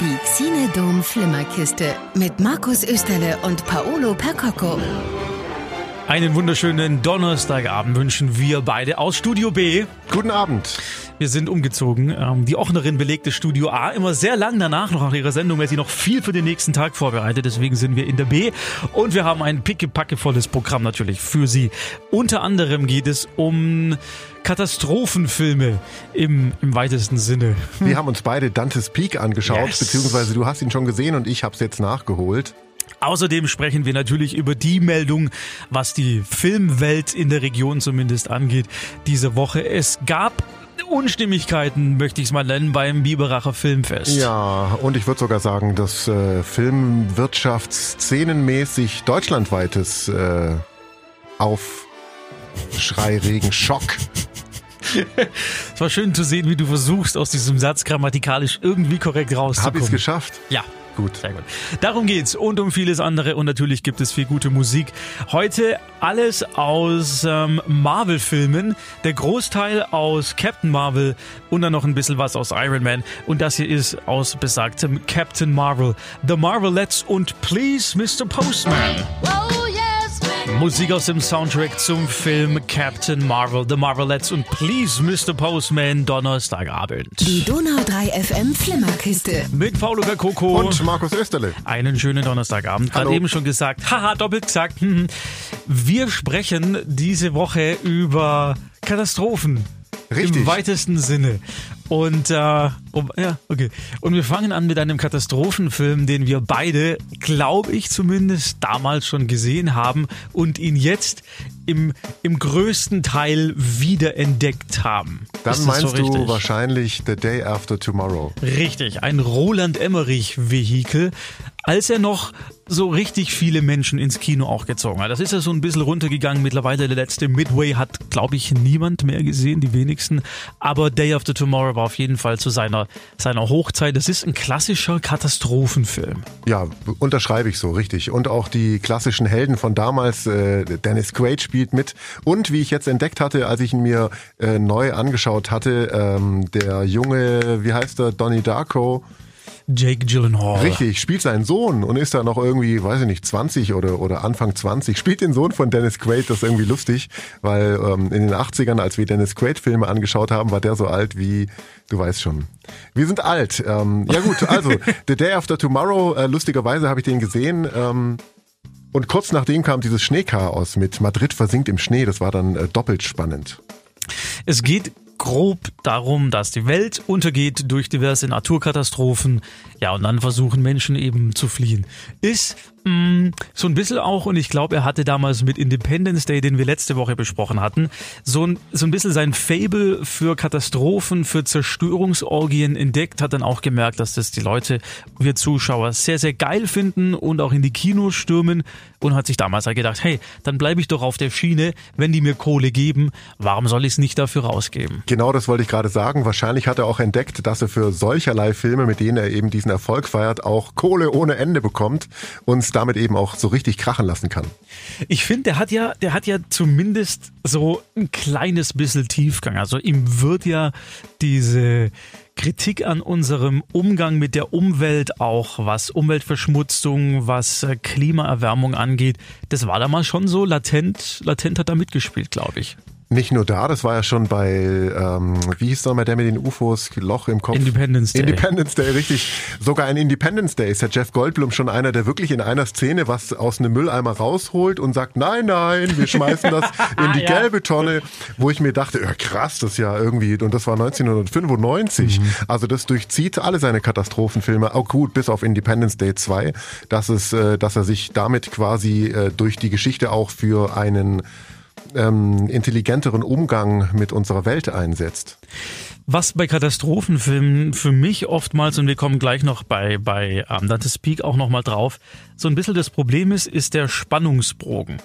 Die Xinedom Flimmerkiste mit Markus Österle und Paolo Percocco. Einen wunderschönen Donnerstagabend wünschen wir beide aus Studio B. Guten Abend. Wir sind umgezogen. Ähm, die Ochnerin belegte Studio A immer sehr lang danach noch nach ihrer Sendung, weil sie noch viel für den nächsten Tag vorbereitet. Deswegen sind wir in der B und wir haben ein pickepackevolles Programm natürlich für Sie. Unter anderem geht es um Katastrophenfilme im, im weitesten Sinne. Wir haben uns beide Dantes Peak angeschaut, Yes. beziehungsweise du hast ihn schon gesehen und ich habe es jetzt nachgeholt. Außerdem sprechen wir natürlich über die Meldung, was die Filmwelt in der Region zumindest angeht, diese Woche. Es gab Unstimmigkeiten, möchte ich es mal nennen, beim Biberacher Filmfest. Ja, und ich würde sogar sagen, dass äh, Filmwirtschaftsszenenmäßig deutschlandweites äh, Aufschrei, Regen, Schock. Es war schön zu sehen, wie du versuchst, aus diesem Satz grammatikalisch irgendwie korrekt Habe ich es rauszukommen. geschafft? Ja. Gut. Sehr gut. Darum geht's und um vieles andere und natürlich gibt es viel gute Musik. Heute alles aus ähm, Marvel-Filmen, der Großteil aus Captain Marvel und dann noch ein bisschen was aus Iron Man und das hier ist aus besagtem Captain Marvel, The Marvelettes und Please Mr. Postman. Musik aus dem Soundtrack zum Film Captain Marvel, The Marvelettes und Please Mr. Postman Donnerstagabend. Die Donau 3 FM Flimmerkiste. Mit Paulo Coco Und Markus Österle. einen schönen Donnerstagabend. Gerade eben schon gesagt. Haha, doppelt gesagt. Hm. Wir sprechen diese Woche über Katastrophen. Richtig. Im weitesten Sinne. Und, äh, um, ja, okay. Und wir fangen an mit einem Katastrophenfilm, den wir beide, glaube ich zumindest, damals schon gesehen haben und ihn jetzt im, im größten Teil wiederentdeckt haben. Dann Ist meinst so du wahrscheinlich The Day After Tomorrow. Richtig, ein Roland Emmerich-Vehikel, als er noch so richtig viele Menschen ins Kino auch gezogen hat. Das ist ja so ein bisschen runtergegangen. Mittlerweile der letzte Midway hat, glaube ich, niemand mehr gesehen, die wenigsten. Aber Day After Tomorrow war auf jeden Fall zu seiner, seiner Hochzeit. Das ist ein klassischer Katastrophenfilm. Ja, unterschreibe ich so, richtig. Und auch die klassischen Helden von damals, äh, Dennis Quaid spielt mit. Und wie ich jetzt entdeckt hatte, als ich ihn mir äh, neu angeschaut hatte, ähm, der junge, wie heißt er, Donnie Darko, Jake Gyllenhaal. richtig, spielt seinen Sohn und ist da noch irgendwie, weiß ich nicht, 20 oder, oder Anfang 20, spielt den Sohn von Dennis Quaid, das ist irgendwie lustig, weil ähm, in den 80ern, als wir Dennis Quaid-Filme angeschaut haben, war der so alt wie, du weißt schon. Wir sind alt. Ähm, ja gut, also The Day After Tomorrow, äh, lustigerweise habe ich den gesehen. Ähm, und kurz nachdem kam dieses Schneechaos mit Madrid versinkt im Schnee. Das war dann äh, doppelt spannend. Es geht grob darum, dass die Welt untergeht durch diverse Naturkatastrophen. Ja, und dann versuchen Menschen eben zu fliehen. Ist mh, so ein bisschen auch, und ich glaube, er hatte damals mit Independence Day, den wir letzte Woche besprochen hatten, so ein, so ein bisschen sein Fable für Katastrophen, für Zerstörungsorgien entdeckt, hat dann auch gemerkt, dass das die Leute, wir Zuschauer, sehr, sehr geil finden und auch in die Kinos stürmen und hat sich damals halt gedacht, hey, dann bleibe ich doch auf der Schiene, wenn die mir Kohle geben, warum soll ich es nicht dafür rausgeben? Genau das wollte ich gerade sagen. Wahrscheinlich hat er auch entdeckt, dass er für solcherlei Filme, mit denen er eben diesen Erfolg feiert, auch Kohle ohne Ende bekommt und damit eben auch so richtig krachen lassen kann. Ich finde, der hat ja, der hat ja zumindest so ein kleines bisschen Tiefgang. Also ihm wird ja diese Kritik an unserem Umgang mit der Umwelt auch, was Umweltverschmutzung, was äh, Klimaerwärmung angeht, das war damals schon so latent, latent hat da mitgespielt, glaube ich. Nicht nur da, das war ja schon bei, ähm, wie hieß nochmal der mit den UFOs, Loch im Kopf? Independence Day. Independence Day, richtig. Sogar in Independence Day ist der Jeff Goldblum schon einer, der wirklich in einer Szene was aus einem Mülleimer rausholt und sagt, nein, nein, wir schmeißen das in die Ja. gelbe Tonne, wo ich mir dachte, ja, krass, das ist ja irgendwie, und das war 1995. Also das durchzieht alle seine Katastrophenfilme, auch gut, bis auf Independence Day 2, dass es, äh, dass er sich damit quasi äh, durch die Geschichte auch für einen ähm, intelligenteren Umgang mit unserer Welt einsetzt. Was bei Katastrophenfilmen für mich oftmals, und wir kommen gleich noch bei, bei ähm, Dante's Peak auch nochmal drauf, so ein bisschen das Problem ist, ist der Spannungsbogen.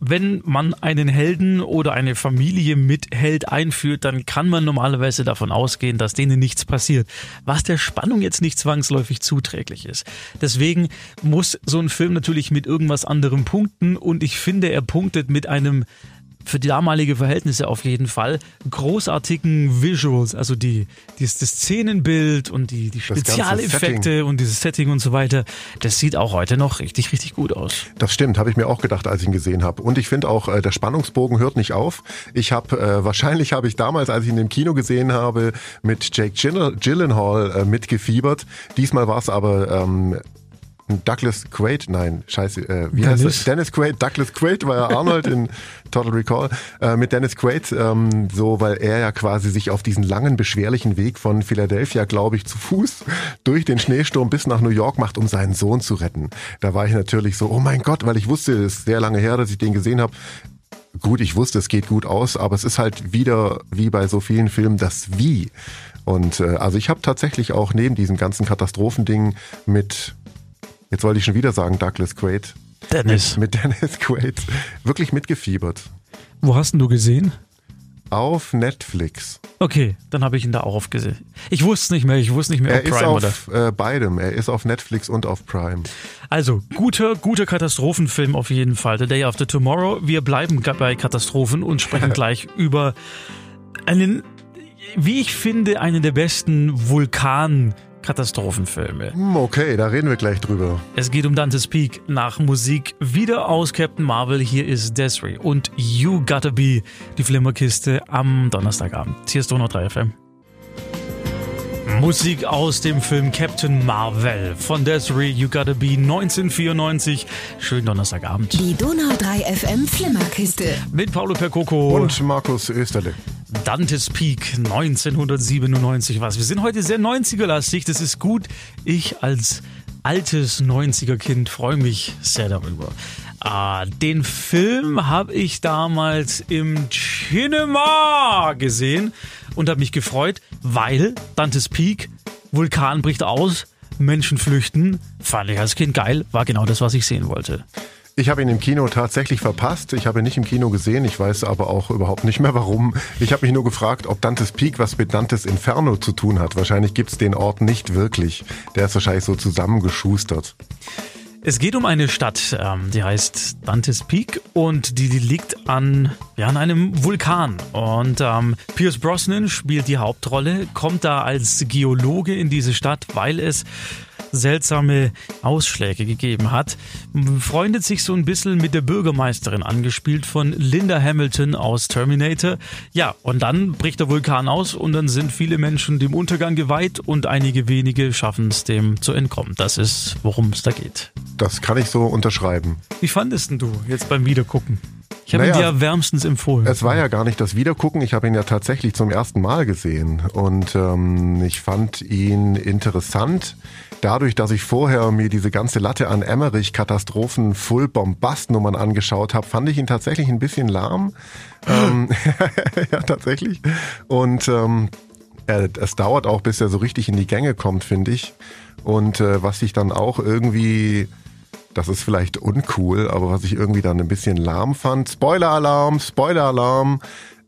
Wenn man einen Helden oder eine Familie mit Held einführt, dann kann man normalerweise davon ausgehen, dass denen nichts passiert, was der Spannung jetzt nicht zwangsläufig zuträglich ist. Deswegen muss so ein Film natürlich mit irgendwas anderem punkten und ich finde, er punktet mit einem für die damalige Verhältnisse auf jeden Fall großartigen Visuals, also die, die das Szenenbild und die, die Spezialeffekte und dieses Setting und so weiter. Das sieht auch heute noch richtig, richtig gut aus. Das stimmt, habe ich mir auch gedacht, als ich ihn gesehen habe. Und ich finde auch, äh, der Spannungsbogen hört nicht auf. Ich habe, äh, wahrscheinlich habe ich damals, als ich ihn im Kino gesehen habe, mit Jake Gyllenhaal äh, mitgefiebert. Diesmal war es aber ähm, Douglas Quaid, nein, scheiße, äh, wie Dennis. heißt es? Dennis Quaid, Douglas Quaid war ja Arnold in Total Recall, äh, mit Dennis Quaid, ähm, so, weil er ja quasi sich auf diesen langen, beschwerlichen Weg von Philadelphia, glaube ich, zu Fuß durch den Schneesturm bis nach New York macht, um seinen Sohn zu retten. Da war ich natürlich so, oh mein Gott, weil ich wusste, es ist sehr lange her, dass ich den gesehen habe, gut, ich wusste, es geht gut aus, aber es ist halt wieder wie bei so vielen Filmen das Wie. Und äh, also ich habe tatsächlich auch neben diesem ganzen Katastrophending mit jetzt wollte ich schon wieder sagen Douglas Quaid. Dennis. Mit, mit Dennis Quaid. Wirklich mitgefiebert. Wo hast du gesehen? Auf Netflix. Okay, dann habe ich ihn da auch aufgesehen. Ich wusste nicht mehr, ich wusste nicht mehr, er Prime ist auf oder? Äh, beidem. Er ist auf Netflix und auf Prime. Also, guter, guter Katastrophenfilm auf jeden Fall. The Day After Tomorrow. Wir bleiben bei Katastrophen und sprechen gleich über einen, wie ich finde, einen der besten Vulkan- Katastrophenfilme. Hm, okay, da reden wir gleich drüber. Es geht um Dante's Peak nach Musik wieder aus Captain Marvel. Hier ist Desiree und You Gotta Be, die Flimmerkiste am Donnerstagabend. Hier ist Donau 3 FM. Musik aus dem Film Captain Marvel von Desiree You Gotta Be 1994. Schönen Donnerstagabend. Die Donau 3 FM Flimmerkiste. Mit Paolo Percoco. Und Markus Österle. Dantes Peak 1997 was. Wir sind heute sehr 90er-lastig, das ist gut. Ich als altes 90er-Kind freue mich sehr darüber. Ah, den Film habe ich damals im Cinema gesehen und habe mich gefreut, weil Dantes Peak, Vulkan bricht aus, Menschen flüchten, fand ich als Kind geil, war genau das, was ich sehen wollte. Ich habe ihn im Kino tatsächlich verpasst. Ich habe ihn nicht im Kino gesehen. Ich weiß aber auch überhaupt nicht mehr warum. Ich habe mich nur gefragt, ob Dantes Peak was mit Dantes Inferno zu tun hat. Wahrscheinlich gibt es den Ort nicht wirklich. Der ist wahrscheinlich so zusammengeschustert. Es geht um eine Stadt, ähm, die heißt Dantes Peak und die, liegt an, ja, an einem Vulkan. Und ähm, Pierce Brosnan spielt die Hauptrolle, kommt da als Geologe in diese Stadt, weil es seltsame Ausschläge gegeben hat, freundet sich so ein bisschen mit der Bürgermeisterin angespielt von Linda Hamilton aus Terminator. Ja, und dann bricht der Vulkan aus und dann sind viele Menschen dem Untergang geweiht und einige wenige schaffen es dem zu entkommen. Das ist, worum es da geht. Das kann ich so unterschreiben. Wie fandest du jetzt beim Wiedergucken? Ich habe naja, ihn dir wärmstens empfohlen. Es war ja gar nicht das Wiedergucken. Ich habe ihn ja tatsächlich zum ersten Mal gesehen und ähm, ich fand ihn interessant. Dadurch, dass ich vorher mir diese ganze Latte an Emmerich-Katastrophen, Full-Bombast-Nummern angeschaut habe, fand ich ihn tatsächlich ein bisschen lahm. ähm, ja, tatsächlich. Und ähm, es dauert auch, bis er so richtig in die Gänge kommt, finde ich. Und äh, was ich dann auch irgendwie das ist vielleicht uncool, aber was ich irgendwie dann ein bisschen lahm fand, Spoiler-Alarm, Spoiler-Alarm,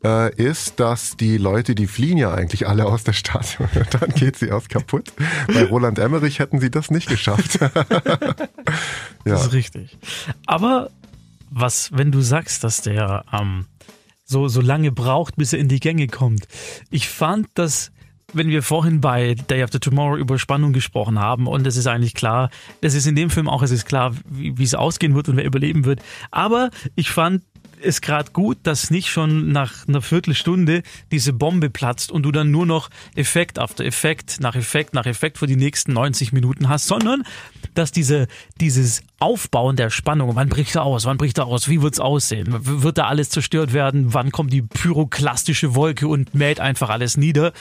äh, ist, dass die Leute, die fliehen ja eigentlich alle aus der Stadt. dann geht sie erst kaputt. Bei Roland Emmerich hätten sie das nicht geschafft. ja. Das ist richtig. Aber was, wenn du sagst, dass der ähm, so, so lange braucht, bis er in die Gänge kommt. Ich fand, dass wenn wir vorhin bei Day After Tomorrow über Spannung gesprochen haben und es ist eigentlich klar, es ist in dem Film auch, es ist klar, wie, wie es ausgehen wird und wer überleben wird. Aber ich fand es gerade gut, dass nicht schon nach einer Viertelstunde diese Bombe platzt und du dann nur noch Effekt after Effekt nach Effekt nach Effekt für die nächsten 90 Minuten hast, sondern dass diese, dieses Aufbauen der Spannung, wann bricht er aus, wann bricht er aus, wie wird's aussehen, wird da alles zerstört werden, wann kommt die pyroklastische Wolke und mäht einfach alles nieder,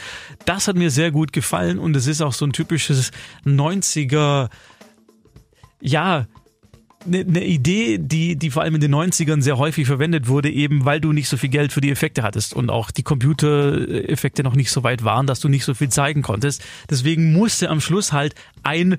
das hat mir sehr gut gefallen und es ist auch so ein typisches 90er, ja, eine ne Idee, die, die vor allem in den 90ern sehr häufig verwendet wurde, eben weil du nicht so viel Geld für die Effekte hattest und auch die Computereffekte noch nicht so weit waren, dass du nicht so viel zeigen konntest. Deswegen musste am Schluss halt ein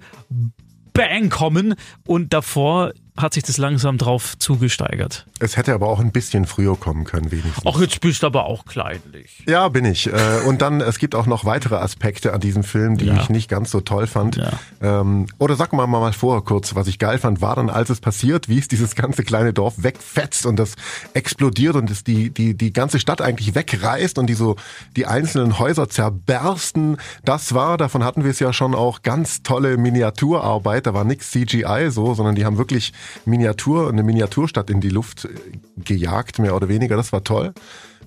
Bang kommen und davor hat sich das langsam drauf zugesteigert. Es hätte aber auch ein bisschen früher kommen können, wenigstens. Ach, jetzt bist du aber auch kleinlich. Ja, bin ich. Äh, Und dann, es gibt auch noch weitere Aspekte an diesem Film, die Ja. ich nicht ganz so toll fand. Ja. Ähm, Oder sag mal mal vor kurz, was ich geil fand, war dann, als es passiert, wie es dieses ganze kleine Dorf wegfetzt und das explodiert und es die, die, die ganze Stadt eigentlich wegreißt und die so, die einzelnen Häuser zerbersten. Das war, davon hatten wir es ja schon auch, ganz tolle Miniaturarbeit. Da war nix CGI so, sondern die haben wirklich Miniatur, eine Miniaturstadt in die Luft äh, gejagt, mehr oder weniger. Das war toll.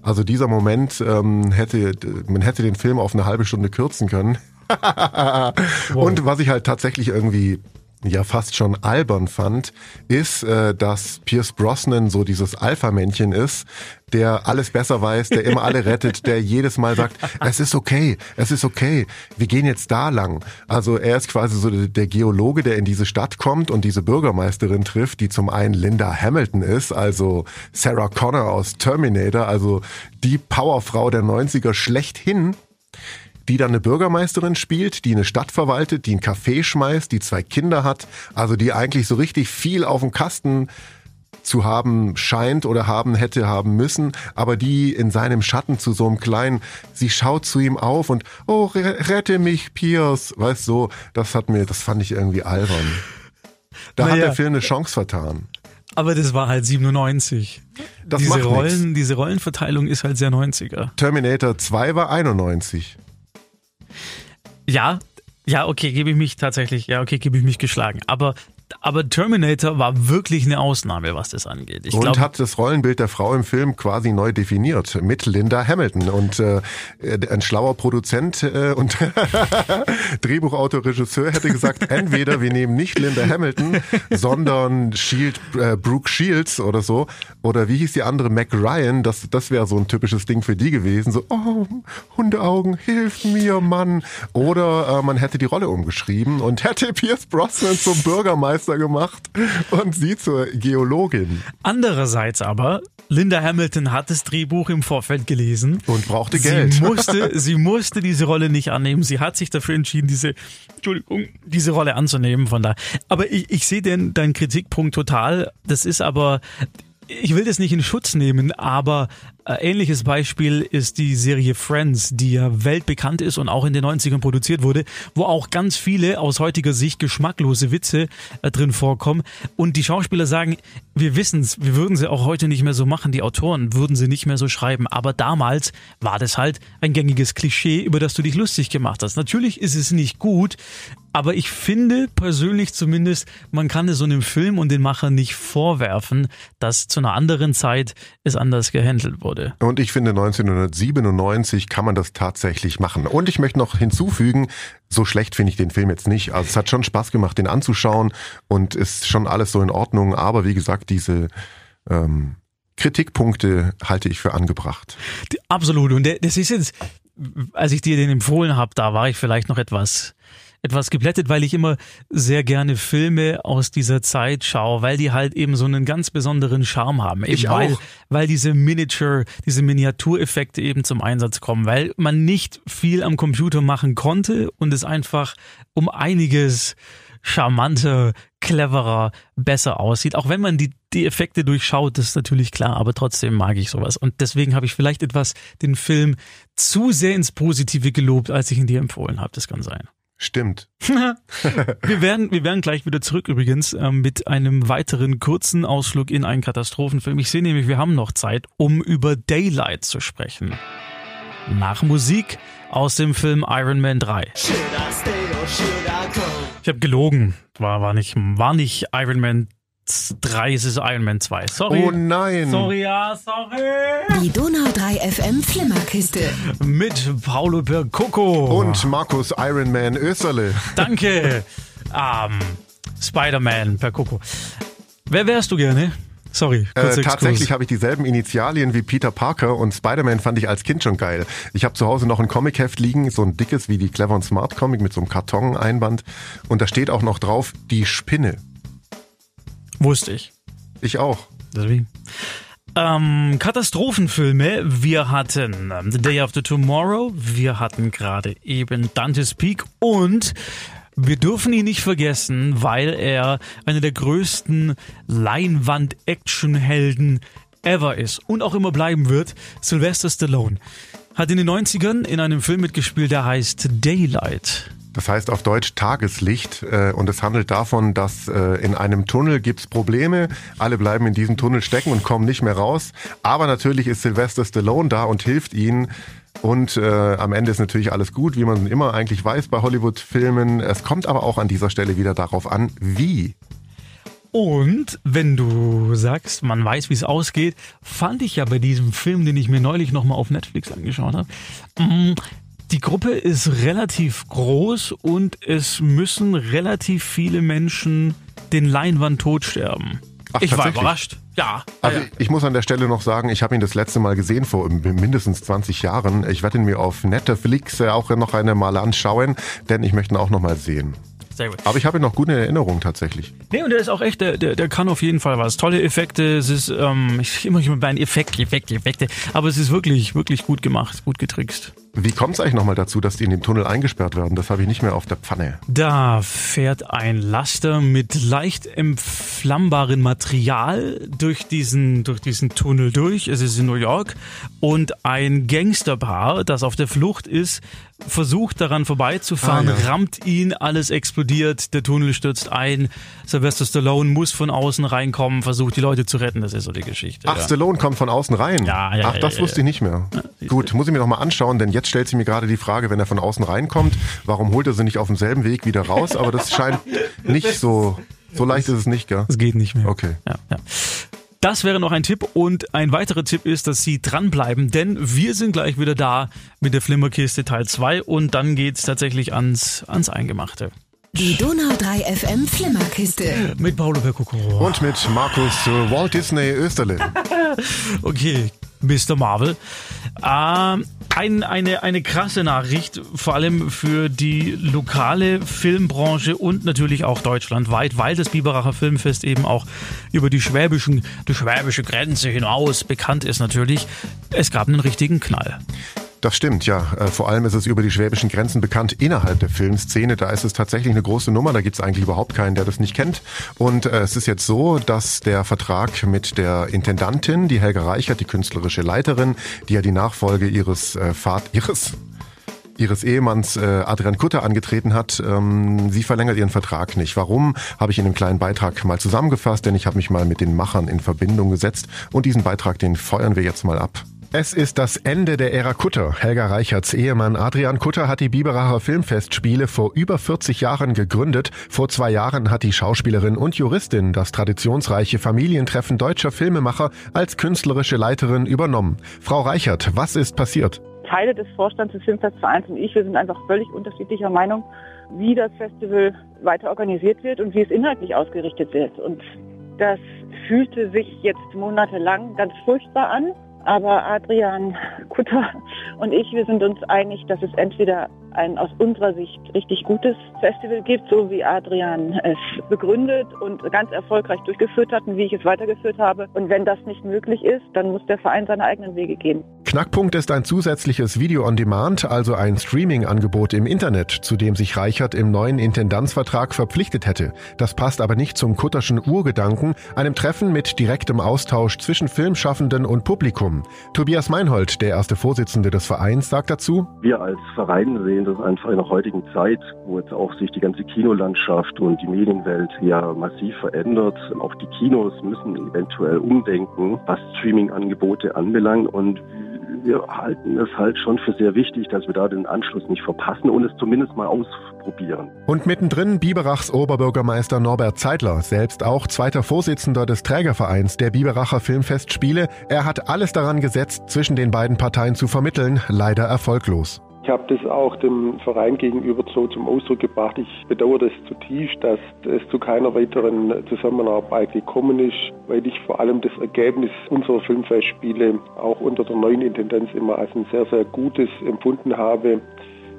Also dieser Moment ähm, hätte, man hätte den Film auf eine halbe Stunde kürzen können. Und was ich halt tatsächlich irgendwie ja fast schon albern fand, ist, äh, dass Pierce Brosnan so dieses Alpha-Männchen ist, der alles besser weiß, der immer alle rettet, der jedes Mal sagt, es ist okay, es ist okay, wir gehen jetzt da lang. Also er ist quasi so der Geologe, der in diese Stadt kommt und diese Bürgermeisterin trifft, die zum einen Linda Hamilton ist, also Sarah Connor aus Terminator, also die Powerfrau der 90er schlechthin die dann eine Bürgermeisterin spielt, die eine Stadt verwaltet, die ein Café schmeißt, die zwei Kinder hat, also die eigentlich so richtig viel auf dem Kasten zu haben scheint oder haben hätte haben müssen, aber die in seinem Schatten zu so einem kleinen, sie schaut zu ihm auf und oh re- rette mich Pierce, weißt so, das hat mir, das fand ich irgendwie albern. Da hat Naja. der Film eine Chance vertan. Aber das war halt 97. Das diese macht nix. Rollen, diese Rollenverteilung ist halt sehr 90er. Terminator 2 war 91. Ja, ja, okay, gebe ich mich tatsächlich, ja, okay, gebe ich mich geschlagen. Aber, aber Terminator war wirklich eine Ausnahme, was das angeht. Ich und glaube, hat das Rollenbild der Frau im Film quasi neu definiert mit Linda Hamilton. Und äh, ein schlauer Produzent äh, und Drehbuchautor, Regisseur hätte gesagt, entweder wir nehmen nicht Linda Hamilton, sondern Shield, äh, Brooke Shields oder so. Oder wie hieß die andere, Mac Ryan, das, das wäre so ein typisches Ding für die gewesen. So, oh, Hundeaugen, hilf mir, Mann. Oder äh, man hätte die Rolle umgeschrieben und hätte Pierce Brosnan zum Bürgermeister gemacht und sie zur Geologin. andererseits aber, Linda Hamilton hat das Drehbuch im Vorfeld gelesen. Und brauchte Sie Geld. musste, sie musste diese Rolle nicht annehmen. Sie hat sich dafür entschieden, diese, Entschuldigung, diese Rolle anzunehmen. Von da. Aber ich, ich sehe den, deinen Kritikpunkt total. Das ist aber, ich will das nicht in Schutz nehmen, aber ähnliches Beispiel ist die Serie Friends, die ja weltbekannt ist und auch in den 90ern produziert wurde, wo auch ganz viele aus heutiger Sicht geschmacklose Witze äh, drin vorkommen. Und die Schauspieler sagen, wir wissen's, wir würden sie auch heute nicht mehr so machen, die Autoren würden sie nicht mehr so schreiben. Aber damals war das halt ein gängiges Klischee, über das du dich lustig gemacht hast. Natürlich ist es nicht gut, aber ich finde persönlich zumindest, man kann es so einem Film und den Machern nicht vorwerfen, dass zu einer anderen Zeit es anders gehandelt wurde. Und ich finde, 1997 kann man das tatsächlich machen. Und ich möchte noch hinzufügen, so schlecht finde ich den Film jetzt nicht. Also es hat schon Spaß gemacht, den anzuschauen und ist schon alles so in Ordnung. Aber wie gesagt, diese ähm, Kritikpunkte halte ich für angebracht. Absolut. Und das ist jetzt, als ich dir den empfohlen habe, da war ich vielleicht noch etwas etwas geblättet, weil ich immer sehr gerne Filme aus dieser Zeit schaue, weil die halt eben so einen ganz besonderen Charme haben. Eben Ich weil, auch. weil diese Miniature, diese Miniatureffekte eben zum Einsatz kommen, weil man nicht viel am Computer machen konnte und es einfach um einiges charmanter, cleverer, besser aussieht. Auch wenn man die, die Effekte durchschaut, das ist natürlich klar, aber trotzdem mag ich sowas. Und deswegen habe ich vielleicht etwas den Film zu sehr ins Positive gelobt, als ich ihn dir empfohlen habe. Das kann sein. Stimmt. Wir werden, wir werden gleich wieder zurück übrigens ähm, mit einem weiteren kurzen Ausflug in einen Katastrophenfilm. Ich sehe nämlich, wir haben noch Zeit, um über Daylight zu sprechen. Nach Musik aus dem Film Iron Man 3. Ich habe gelogen. War, war, nicht, war nicht Iron Man 3, es ist Iron Man 2. Sorry. Oh nein. Sorry, ja, sorry. Die Donau 3 FM Flimmerkiste. Mit Paulo Percoco. Und Markus Iron Man Österle. Danke. ähm, Spider-Man Percoco. Wer wärst du gerne? Sorry, Äh, tatsächlich habe ich dieselben Initialien wie Peter Parker und Spider-Man fand ich als Kind schon geil. Ich habe zu Hause noch ein Comicheft liegen, so ein dickes wie die Clever und Smart Comic mit so einem Karton-Einband. Und da steht auch noch drauf, die Spinne. Wusste ich. Ich auch. Deswegen. Ähm, Katastrophenfilme. Wir hatten ähm, The Day After Tomorrow. Wir hatten gerade eben Dante's Peak und Wir dürfen ihn nicht vergessen, weil er einer der größten Leinwand-Action-Helden ever ist und auch immer bleiben wird. Sylvester Stallone hat in den 90ern in einem Film mitgespielt, der heißt Daylight. Das heißt auf Deutsch Tageslicht äh, und es handelt davon, dass äh, in einem Tunnel gibt's Probleme, alle bleiben in diesem Tunnel stecken und kommen nicht mehr raus, aber natürlich ist Sylvester Stallone da und hilft ihnen und äh, am Ende ist natürlich alles gut, wie man immer eigentlich weiß bei Hollywood-Filmen. Es kommt aber auch an dieser Stelle wieder darauf an, wie. Und wenn du sagst, man weiß, wie es ausgeht, fand ich ja bei diesem Film, den ich mir neulich nochmal auf Netflix angeschaut habe, mm, die Gruppe ist relativ groß und es müssen relativ viele Menschen den Leinwand sterben. Ach, ich war überrascht. Ja. Also ja. ich muss an der Stelle noch sagen, ich habe ihn das letzte Mal gesehen vor mindestens 20 Jahren. Ich werde ihn mir auf Netflix auch noch eine Mal anschauen, denn ich möchte ihn auch noch mal sehen. Sehr gut. Aber ich habe ihn noch gut in Erinnerung tatsächlich. Nee, und der ist auch echt, der, der, der kann auf jeden Fall was. Tolle Effekte, es ist, ähm, ich immer immer bei einem Effekt, Effekte, Effekte, aber es ist wirklich, wirklich gut gemacht, gut getrickst. Wie kommt es eigentlich nochmal dazu, dass die in dem Tunnel eingesperrt werden? Das habe ich nicht mehr auf der Pfanne. Da fährt ein Laster mit leicht entflammbaren Material durch diesen, durch diesen Tunnel durch. Es ist in New York. Und ein Gangsterpaar, das auf der Flucht ist, versucht daran vorbeizufahren, Ah, ja. rammt ihn, alles explodiert, der Tunnel stürzt ein. Sylvester Stallone muss von außen reinkommen, versucht die Leute zu retten. Das ist so die Geschichte. Ach, ja. Stallone kommt von außen rein. Ja, ja, Ach, das ja, wusste ich nicht mehr. Gut, muss ich mir noch mal anschauen, denn jetzt stellt sich mir gerade die Frage, wenn er von außen reinkommt, warum holt er sie nicht auf demselben Weg wieder raus? Aber das scheint nicht so, so leicht ist es nicht, gell? Es geht nicht mehr. Okay. Ja, ja. Das wäre noch ein Tipp und ein weiterer Tipp ist, dass Sie dranbleiben, denn wir sind gleich wieder da mit der Flimmerkiste Teil 2 und dann geht's tatsächlich ans, ans Eingemachte. Die Donau 3 FM Flimmerkiste. Mit Paolo Percocoro. Und mit Markus äh, Walt Disney Österle. Okay, Mr. Marvel. Ähm, ein, eine, eine krasse Nachricht, vor allem für die lokale Filmbranche und natürlich auch deutschlandweit, weil das Biberacher Filmfest eben auch über die schwäbischen, die schwäbische Grenze hinaus bekannt ist natürlich. Es gab einen richtigen Knall. Das stimmt, ja. Äh, Vor allem ist es über die schwäbischen Grenzen bekannt innerhalb der Filmszene. Da ist es tatsächlich eine große Nummer. Da gibt es eigentlich überhaupt keinen, der das nicht kennt. Und äh, es ist jetzt so, dass der Vertrag mit der Intendantin, die Helga Reichert, die künstlerische Leiterin, die ja die Nachfolge ihres äh, Vat ihres ihres Ehemanns äh, Adrian Kutter angetreten hat. Ähm, sie verlängert ihren Vertrag nicht. Warum, habe ich in einem kleinen Beitrag mal zusammengefasst, denn ich habe mich mal mit den Machern in Verbindung gesetzt und diesen Beitrag, den feuern wir jetzt mal ab. Es ist das Ende der Ära Kutter. Helga Reicherts Ehemann Adrian Kutter hat die Biberacher Filmfestspiele vor über 40 Jahren gegründet. Vor zwei Jahren hat die Schauspielerin und Juristin das traditionsreiche Familientreffen deutscher Filmemacher als künstlerische Leiterin übernommen. Frau Reichert, was ist passiert? Teile des Vorstands des Filmfestvereins und ich, wir sind einfach völlig unterschiedlicher Meinung, wie das Festival weiter organisiert wird und wie es inhaltlich ausgerichtet wird. Und das fühlte sich jetzt monatelang ganz furchtbar an. Aber Adrian Kutter und ich, wir sind uns einig, dass es entweder ein aus unserer Sicht richtig gutes Festival gibt, so wie Adrian es begründet und ganz erfolgreich durchgeführt hat und wie ich es weitergeführt habe. Und wenn das nicht möglich ist, dann muss der Verein seine eigenen Wege gehen. Knackpunkt ist ein zusätzliches Video on Demand, also ein Streaming-Angebot im Internet, zu dem sich Reichert im neuen Intendanzvertrag verpflichtet hätte. Das passt aber nicht zum Kutterschen Urgedanken, einem Treffen mit direktem Austausch zwischen Filmschaffenden und Publikum. Tobias Meinhold, der erste Vorsitzende des Vereins, sagt dazu, Wir als Verein sehen das einfach in der heutigen Zeit, wo jetzt auch sich die ganze Kinolandschaft und die Medienwelt ja massiv verändert. Auch die Kinos müssen eventuell umdenken, was Streaming-Angebote anbelangt und wir halten es halt schon für sehr wichtig, dass wir da den Anschluss nicht verpassen und es zumindest mal ausprobieren. Und mittendrin Biberachs Oberbürgermeister Norbert Zeitler, selbst auch zweiter Vorsitzender des Trägervereins der Biberacher Filmfestspiele. Er hat alles daran gesetzt, zwischen den beiden Parteien zu vermitteln, leider erfolglos. Ich habe das auch dem Verein gegenüber so zum Ausdruck gebracht. Ich bedauere das zutiefst, dass es zu keiner weiteren Zusammenarbeit gekommen ist, weil ich vor allem das Ergebnis unserer Filmfestspiele auch unter der neuen Intendanz immer als ein sehr, sehr gutes empfunden habe.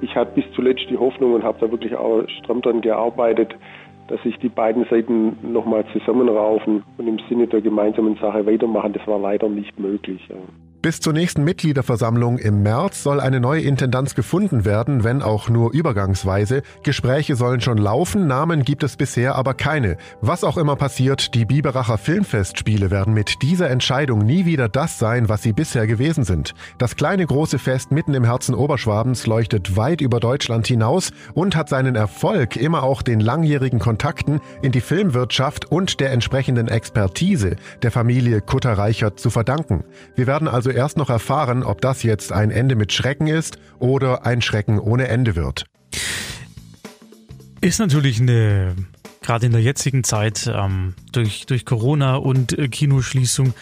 Ich hatte bis zuletzt die Hoffnung und habe da wirklich auch stramm dran gearbeitet, dass sich die beiden Seiten nochmal zusammenraufen und im Sinne der gemeinsamen Sache weitermachen. Das war leider nicht möglich. Bis zur nächsten Mitgliederversammlung im März soll eine neue Intendanz gefunden werden, wenn auch nur übergangsweise. Gespräche sollen schon laufen, Namen gibt es bisher aber keine. Was auch immer passiert, die Biberacher Filmfestspiele werden mit dieser Entscheidung nie wieder das sein, was sie bisher gewesen sind. Das kleine große Fest mitten im Herzen Oberschwabens leuchtet weit über Deutschland hinaus und hat seinen Erfolg immer auch den langjährigen Kontakten in die Filmwirtschaft und der entsprechenden Expertise der Familie Kutter-Reichert zu verdanken. Wir werden also erst noch erfahren, ob das jetzt ein Ende mit Schrecken ist oder ein Schrecken ohne Ende wird. Ist natürlich eine, gerade in der jetzigen Zeit, ähm, durch, durch Corona und äh, Kinoschließung,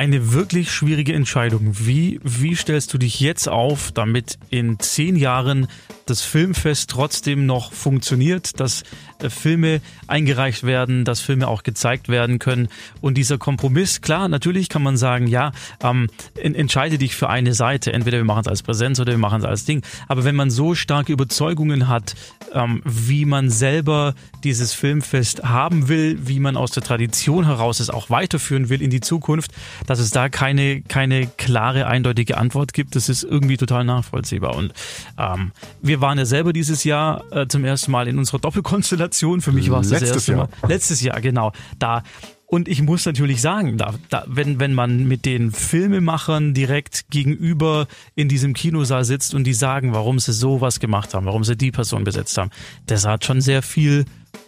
eine wirklich schwierige Entscheidung. Wie, wie stellst du dich jetzt auf, damit in zehn Jahren das Filmfest trotzdem noch funktioniert, dass äh, Filme eingereicht werden, dass Filme auch gezeigt werden können. Und dieser Kompromiss, klar, natürlich kann man sagen, ja, ähm, entscheide dich für eine Seite. Entweder wir machen es als Präsenz oder wir machen es als Ding. Aber wenn man so starke Überzeugungen hat, ähm, wie man selber dieses Filmfest haben will, wie man aus der Tradition heraus es auch weiterführen will in die Zukunft, dass es da keine, keine klare, eindeutige Antwort gibt, das ist irgendwie total nachvollziehbar. Und ähm, wir waren ja selber dieses Jahr äh, zum ersten Mal in unserer Doppelkonstellation. Für mich war es das erste Jahr. Mal. Letztes Jahr, genau. Da und ich muss natürlich sagen, da, da, wenn, wenn man mit den Filmemachern direkt gegenüber in diesem Kinosaal sitzt und die sagen, warum sie sowas gemacht haben, warum sie die Person besetzt haben, das hat schon sehr viel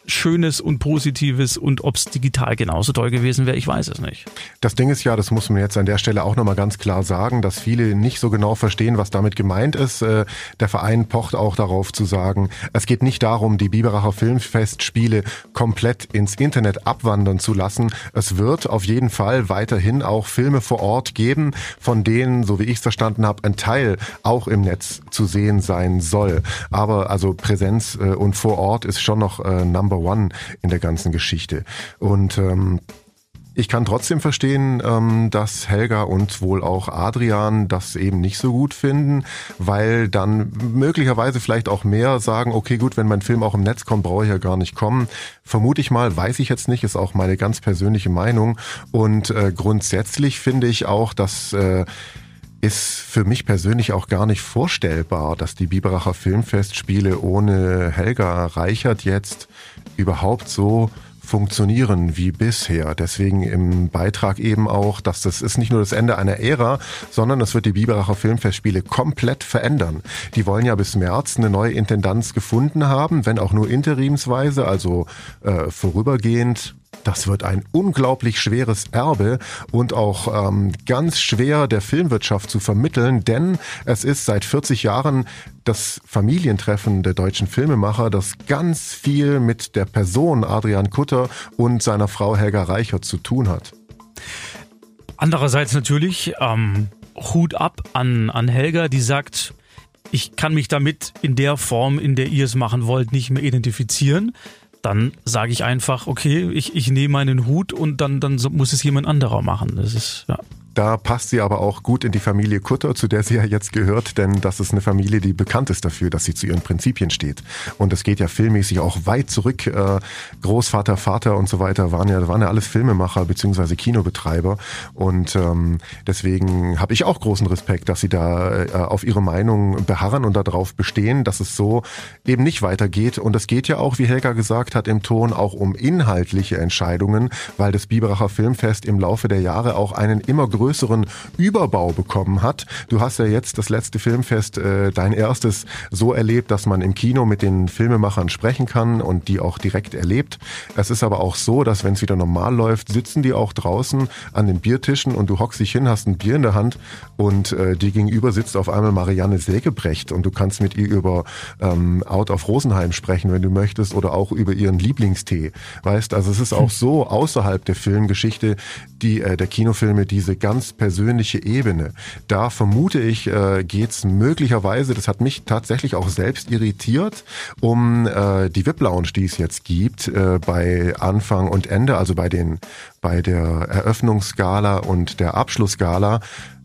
Schönes und Positives und ob es digital genauso toll gewesen wäre, ich weiß es nicht. Das Ding ist ja, das muss man jetzt an der Stelle auch nochmal ganz klar sagen, dass viele nicht so genau verstehen, was damit gemeint ist. Äh, der Verein pocht auch darauf zu sagen, es geht nicht darum, die Biberacher Filmfestspiele komplett ins Internet abwandern zu lassen. Es wird auf jeden Fall weiterhin auch Filme vor Ort geben, von denen, so wie ich es verstanden habe, ein Teil auch im Netz zu sehen sein soll. Aber also Präsenz äh, und vor Ort ist schon noch äh, Number One in der ganzen Geschichte. Und ähm, ich kann trotzdem verstehen, ähm, dass Helga und wohl auch Adrian das eben nicht so gut finden, weil dann möglicherweise vielleicht auch mehr sagen, okay gut, wenn mein Film auch im Netz kommt, brauche ich ja gar nicht kommen. Vermute ich mal, weiß ich jetzt nicht, ist auch meine ganz persönliche Meinung. Und äh, grundsätzlich finde ich auch, dass äh, ist für mich persönlich auch gar nicht vorstellbar, dass die Biberacher Filmfestspiele ohne Helga Reichert jetzt überhaupt so funktionieren wie bisher. Deswegen im Beitrag eben auch, dass das ist nicht nur das Ende einer Ära, sondern es wird die Biberacher Filmfestspiele komplett verändern. Die wollen ja bis März eine neue Intendanz gefunden haben, wenn auch nur interimsweise, also äh, vorübergehend das wird ein unglaublich schweres Erbe und auch ähm, ganz schwer der Filmwirtschaft zu vermitteln, denn es ist seit 40 Jahren das Familientreffen der deutschen Filmemacher, das ganz viel mit der Person Adrian Kutter und seiner Frau Helga Reichert zu tun hat. Andererseits natürlich ähm, Hut ab an, an Helga, die sagt, ich kann mich damit in der Form, in der ihr es machen wollt, nicht mehr identifizieren dann sage ich einfach, okay, ich, ich nehme meinen Hut und dann, dann muss es jemand anderer machen. Das ist, ja. Da passt sie aber auch gut in die Familie Kutter, zu der sie ja jetzt gehört, denn das ist eine Familie, die bekannt ist dafür, dass sie zu ihren Prinzipien steht. Und es geht ja filmmäßig auch weit zurück. Äh, Großvater, Vater und so weiter waren ja, waren ja alles Filmemacher beziehungsweise Kinobetreiber. Und ähm, deswegen habe ich auch großen Respekt, dass sie da äh, auf ihre Meinung beharren und darauf bestehen, dass es so eben nicht weitergeht. Und es geht ja auch, wie Helga gesagt hat, im Ton auch um inhaltliche Entscheidungen, weil das Biberacher Filmfest im Laufe der Jahre auch einen immer größeren größeren Überbau bekommen hat. Du hast ja jetzt das letzte Filmfest, äh, dein erstes, so erlebt, dass man im Kino mit den Filmemachern sprechen kann und die auch direkt erlebt. Es ist aber auch so, dass wenn es wieder normal läuft, sitzen die auch draußen an den Biertischen und du hockst dich hin, hast ein Bier in der Hand und äh, die gegenüber sitzt auf einmal Marianne Sägebrecht und du kannst mit ihr über ähm, Out of Rosenheim sprechen, wenn du möchtest, oder auch über ihren Lieblingstee. Weißt, also es ist auch so außerhalb der Filmgeschichte, die äh, der Kinofilme diese ganz ganz persönliche Ebene. Da vermute ich, äh, geht es möglicherweise, das hat mich tatsächlich auch selbst irritiert, um äh, die VIP-Lounge, die es jetzt gibt, äh, bei Anfang und Ende, also bei den bei der Eröffnungsgala und der Abschlussgala,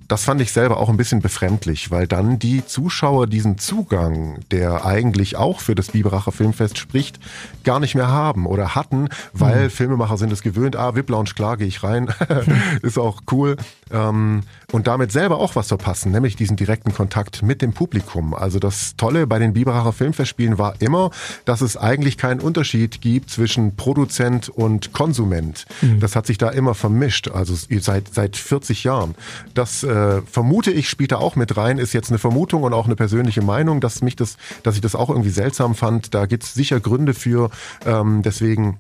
das fand ich selber auch ein bisschen befremdlich, weil dann die Zuschauer diesen Zugang, der eigentlich auch für das Biberacher Filmfest spricht, gar nicht mehr haben oder hatten, weil mhm. Filmemacher sind es gewöhnt, ah, VIP-Lounge, klar, gehe ich rein, ist auch cool. Ähm, und damit selber auch was verpassen, nämlich diesen direkten Kontakt mit dem Publikum. Also das Tolle bei den Biberacher Filmfestspielen war immer, dass es eigentlich keinen Unterschied gibt zwischen Produzent und Konsument. Mhm. Das hat sich da immer vermischt, also seit, seit 40 Jahren. Das äh, vermute ich spielt da auch mit rein, ist jetzt eine Vermutung und auch eine persönliche Meinung, dass mich das, dass ich das auch irgendwie seltsam fand. Da gibt's sicher Gründe für. Ähm, deswegen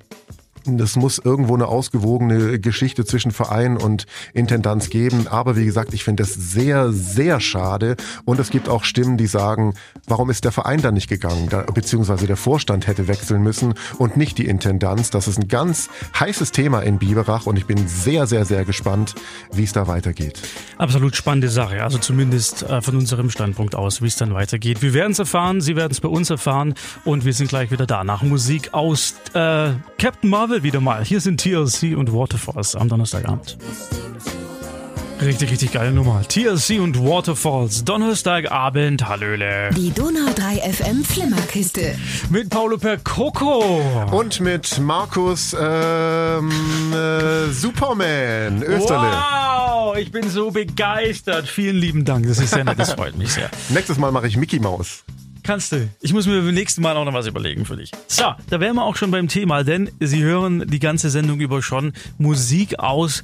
das muss irgendwo eine ausgewogene Geschichte zwischen Verein und Intendanz geben. Aber wie gesagt, ich finde das sehr, sehr schade. Und es gibt auch Stimmen, die sagen, warum ist der Verein da nicht gegangen? Da, beziehungsweise der Vorstand hätte wechseln müssen und nicht die Intendanz. Das ist ein ganz heißes Thema in Biberach und ich bin sehr, sehr, sehr gespannt, wie es da weitergeht. Absolut spannende Sache. Also zumindest äh, von unserem Standpunkt aus, wie es dann weitergeht. Wir werden es erfahren, Sie werden es bei uns erfahren und wir sind gleich wieder da nach Musik aus äh, Captain Marvel wieder mal. Hier sind TLC und Waterfalls am Donnerstagabend. Richtig, richtig geile Nummer. TLC und Waterfalls. Donnerstagabend, Hallöle. Die Donau 3 FM Flimmerkiste. Mit Paulo Percoco. Und mit Markus ähm, äh, Superman Österle. Wow, ich bin so begeistert. Vielen lieben Dank. Das ist sehr nett, das freut mich sehr. Nächstes Mal mache ich Mickey Maus. Kannst du. Ich muss mir beim nächsten Mal auch noch was überlegen für dich. So, da wären wir auch schon beim Thema, denn Sie hören die ganze Sendung über schon Musik aus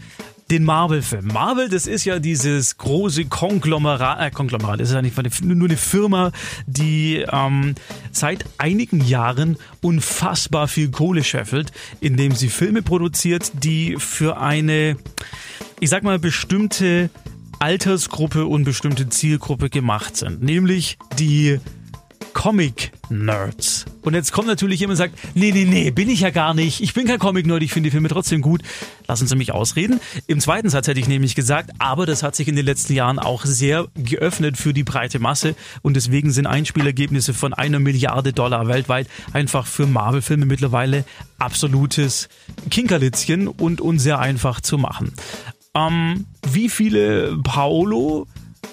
den Marvel-Film. Marvel, das ist ja dieses große Konglomerat, äh, Konglomerat, das ist ja nicht nur eine Firma, die ähm, seit einigen Jahren unfassbar viel Kohle scheffelt, indem sie Filme produziert, die für eine, ich sag mal, bestimmte Altersgruppe und bestimmte Zielgruppe gemacht sind. Nämlich die Comic-Nerds. Und jetzt kommt natürlich jemand und sagt, nee, nee, nee, bin ich ja gar nicht. Ich bin kein Comic-Nerd, ich finde die Filme trotzdem gut. Lassen Sie mich ausreden. Im zweiten Satz hätte ich nämlich gesagt, aber das hat sich in den letzten Jahren auch sehr geöffnet für die breite Masse und deswegen sind Einspielergebnisse von einer Milliarde Dollar weltweit einfach für Marvel-Filme mittlerweile absolutes Kinkerlitzchen und, und sehr einfach zu machen. Ähm, wie viele Paolo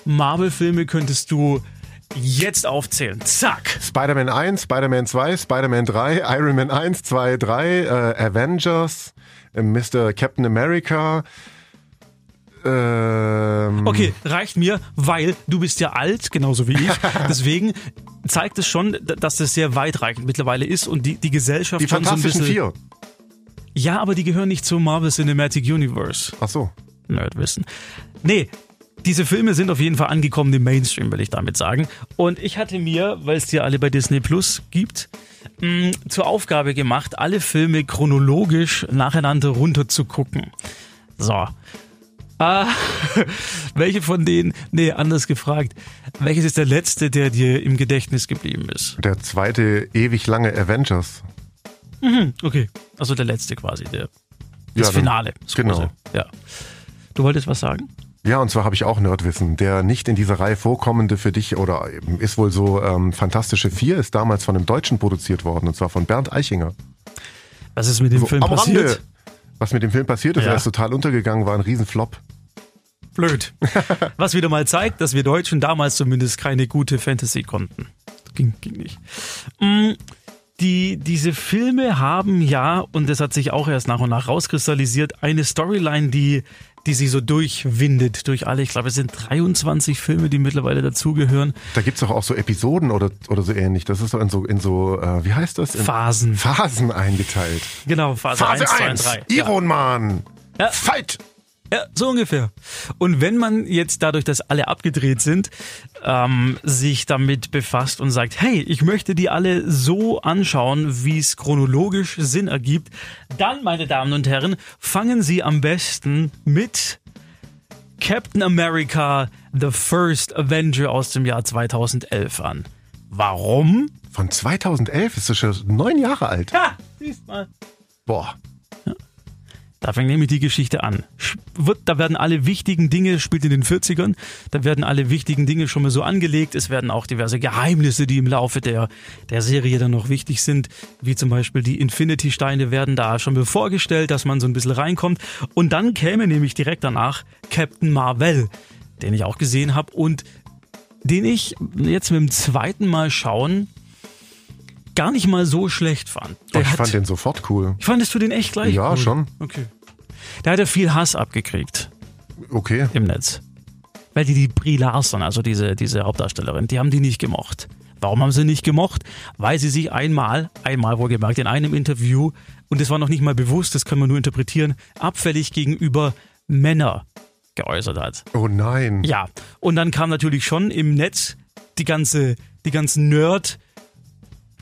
Marvel-Filme könntest du jetzt aufzählen. Zack. Spider-Man 1, Spider-Man 2, Spider-Man 3, Iron Man 1, 2, 3, äh, Avengers, äh, Mr. Captain America. Ähm okay, reicht mir, weil du bist ja alt, genauso wie ich. Deswegen zeigt es schon, dass das sehr weitreichend mittlerweile ist und die, die Gesellschaft die schon so ein bisschen... Vier. Ja, aber die gehören nicht zum Marvel Cinematic Universe. Ach so. Nerdwissen. Nee, diese Filme sind auf jeden Fall angekommen im Mainstream, will ich damit sagen. Und ich hatte mir, weil es die alle bei Disney Plus gibt, mh, mm, zur Aufgabe gemacht, alle Filme chronologisch nacheinander runter zu gucken. So. Ah, welche von denen, nee, anders gefragt, welches ist der letzte, der dir im Gedächtnis geblieben ist? Der zweite ewig lange Avengers. Mhm, okay, also der letzte quasi, der, das ja, Finale. Das genau. Ja. Du wolltest was sagen? Ja, und zwar habe ich auch Nerdwissen. Der nicht in dieser Reihe vorkommende für dich oder ist wohl so ähm, Fantastische Vier ist damals von einem Deutschen produziert worden und zwar von Bernd Eichinger. Was ist mit dem so, Film passiert? Rande, was mit dem Film passiert ist, ja. er ist total untergegangen, war ein Riesenflop. Blöd. was wieder mal zeigt, dass wir Deutschen damals zumindest keine gute Fantasy konnten. Ging, ging nicht. Mm die, diese Filme haben ja, und das hat sich auch erst nach und nach rauskristallisiert, eine Storyline, die die sie so durchwindet durch alle. Ich glaube, es sind 23 Filme, die mittlerweile dazugehören. Da gibt's doch auch so Episoden oder, oder so ähnlich. Das ist so in so, in so äh, wie heißt das? In Phasen. Phasen eingeteilt. Genau, Phase, Phase 1, 1 2 und 3. Iron Man. Ja. Fight! Ja, so ungefähr. Und wenn man jetzt dadurch, dass alle abgedreht sind, ähm, sich damit befasst und sagt, hey, ich möchte die alle so anschauen, wie es chronologisch Sinn ergibt, dann, meine Damen und Herren, fangen Sie am besten mit Captain America, The First Avenger aus dem Jahr 2011 an. Warum? Von 2011 ist das schon neun Jahre alt. Ja, siehst mal. Boah. Da fängt nämlich die Geschichte an. Da werden alle wichtigen Dinge, spielt in den 40ern, da werden alle wichtigen Dinge schon mal so angelegt. Es werden auch diverse Geheimnisse, die im Laufe der, der Serie dann noch wichtig sind, wie zum Beispiel die Infinity-Steine werden da schon mal vorgestellt, dass man so ein bisschen reinkommt. Und dann käme nämlich direkt danach Captain Marvel den ich auch gesehen habe und den ich jetzt mit dem zweiten Mal schauen gar nicht mal so schlecht fand. Der ich hat, fand den sofort cool. fandest du den echt gleich Ja, cool? schon. Okay. Da hat er viel Hass abgekriegt Okay. im Netz. Weil die die Brie Larson, also diese, diese Hauptdarstellerin, die haben die nicht gemocht. Warum haben sie nicht gemocht? Weil sie sich einmal, einmal wohlgemerkt, in einem Interview, und das war noch nicht mal bewusst, das können wir nur interpretieren, abfällig gegenüber Männer geäußert hat. Oh nein. Ja, und dann kam natürlich schon im Netz die ganze, die ganzen Nerd-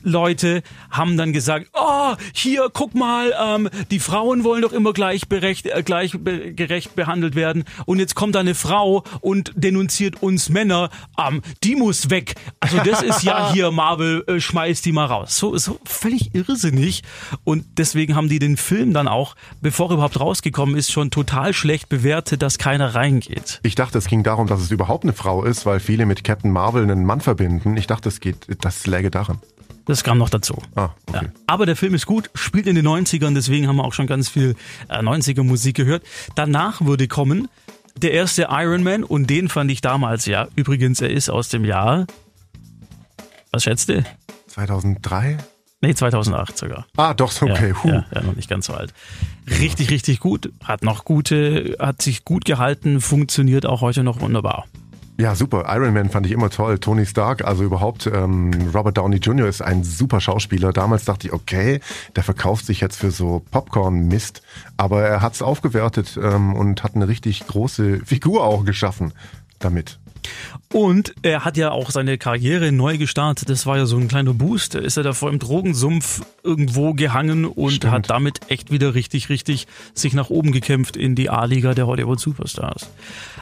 Leute haben dann gesagt, oh, hier, guck mal, ähm, die Frauen wollen doch immer gleichberecht, äh, gleichgerecht behandelt werden und jetzt kommt da eine Frau und denunziert uns Männer, ähm, die muss weg. Also das ist ja hier, Marvel, äh, schmeißt die mal raus. So so völlig irrsinnig und deswegen haben die den Film dann auch, bevor er überhaupt rausgekommen ist, schon total schlecht bewertet, dass keiner reingeht. Ich dachte, es ging darum, dass es überhaupt eine Frau ist, weil viele mit Captain Marvel einen Mann verbinden. Ich dachte, es geht, das läge daran. Das kam noch dazu. Ah, okay. Ja. Aber der Film ist gut, spielt in den 90ern, deswegen haben wir auch schon ganz viel äh, 90er Musik gehört. Danach würde kommen der erste Iron Man und den fand ich damals ja. Übrigens, er ist aus dem Jahr. Was schätzt du? 2003? Nee, 2008 sogar. Ah, doch, so, okay. Ja, ja, ja, noch nicht ganz so alt. Richtig, richtig gut. Hat noch gute, hat sich gut gehalten, funktioniert auch heute noch wunderbar. Ja, super. Iron Man fand ich immer toll. Tony Stark, also überhaupt ähm, Robert Downey Jr. ist ein super Schauspieler. Damals dachte ich, okay, der verkauft sich jetzt für so Popcorn-Mist. Aber er hat's aufgewertet ähm, und hat eine richtig große Figur auch geschaffen damit. Und er hat ja auch seine Karriere neu gestartet. Das war ja so ein kleiner Boost. Da ist er davor im Drogensumpf irgendwo gehangen und Stimmt. hat damit echt wieder richtig, richtig sich nach oben gekämpft in die A-Liga der Hollywood Superstars.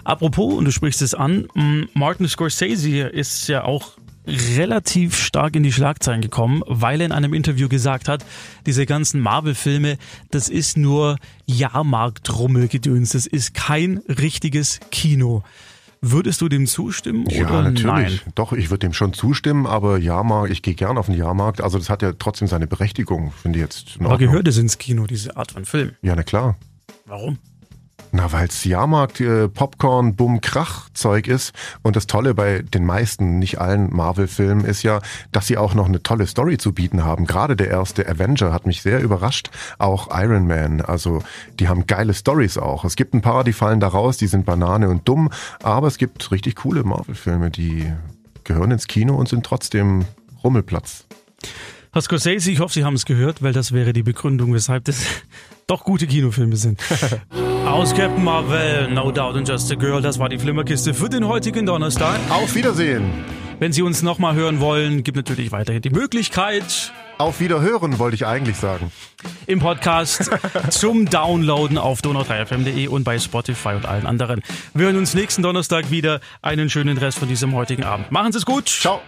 Apropos, und du sprichst es an, Martin Scorsese ist ja auch relativ stark in die Schlagzeilen gekommen, weil er in einem Interview gesagt hat, diese ganzen Marvel-Filme, das ist nur Jahrmarktrummelgedöns, das ist kein richtiges Kino. Würdest du dem zustimmen Ja, oder natürlich. nein? Doch, ich würde dem schon zustimmen, aber Jahrmarkt, ich gehe gern auf den Jahrmarkt. Also das hat ja trotzdem seine Berechtigung, finde ich jetzt. Aber gehört es ins Kino, diese Art von Film? Ja, na klar. Warum? Na, weil's Jahrmarkt, äh, Popcorn, Bumm, Krach Zeug ist. Und das Tolle bei den meisten, nicht allen Marvel-Filmen ist ja, dass sie auch noch eine tolle Story zu bieten haben. Gerade der erste Avenger hat mich sehr überrascht. Auch Iron Man. Also, die haben geile Stories auch. Es gibt ein paar, die fallen da raus, die sind Banane und dumm. Aber es gibt richtig coole Marvel-Filme, die gehören ins Kino und sind trotzdem Rummelplatz. Herr Scorsese, ich hoffe, Sie haben es gehört, weil das wäre die Begründung, weshalb das doch gute Kinofilme sind. Aus Captain Marvel, No Doubt and Just a Girl, das war die Flimmerkiste für den heutigen Donnerstag. Auf Wiedersehen! Wenn Sie uns nochmal hören wollen, gibt natürlich weiterhin die Möglichkeit, Auf Wiederhören wollte ich eigentlich sagen. im Podcast zum Downloaden auf donau3fm.de und bei Spotify und allen anderen. Wir hören uns nächsten Donnerstag wieder. Einen schönen Rest von diesem heutigen Abend. Machen Sie es gut. Ciao!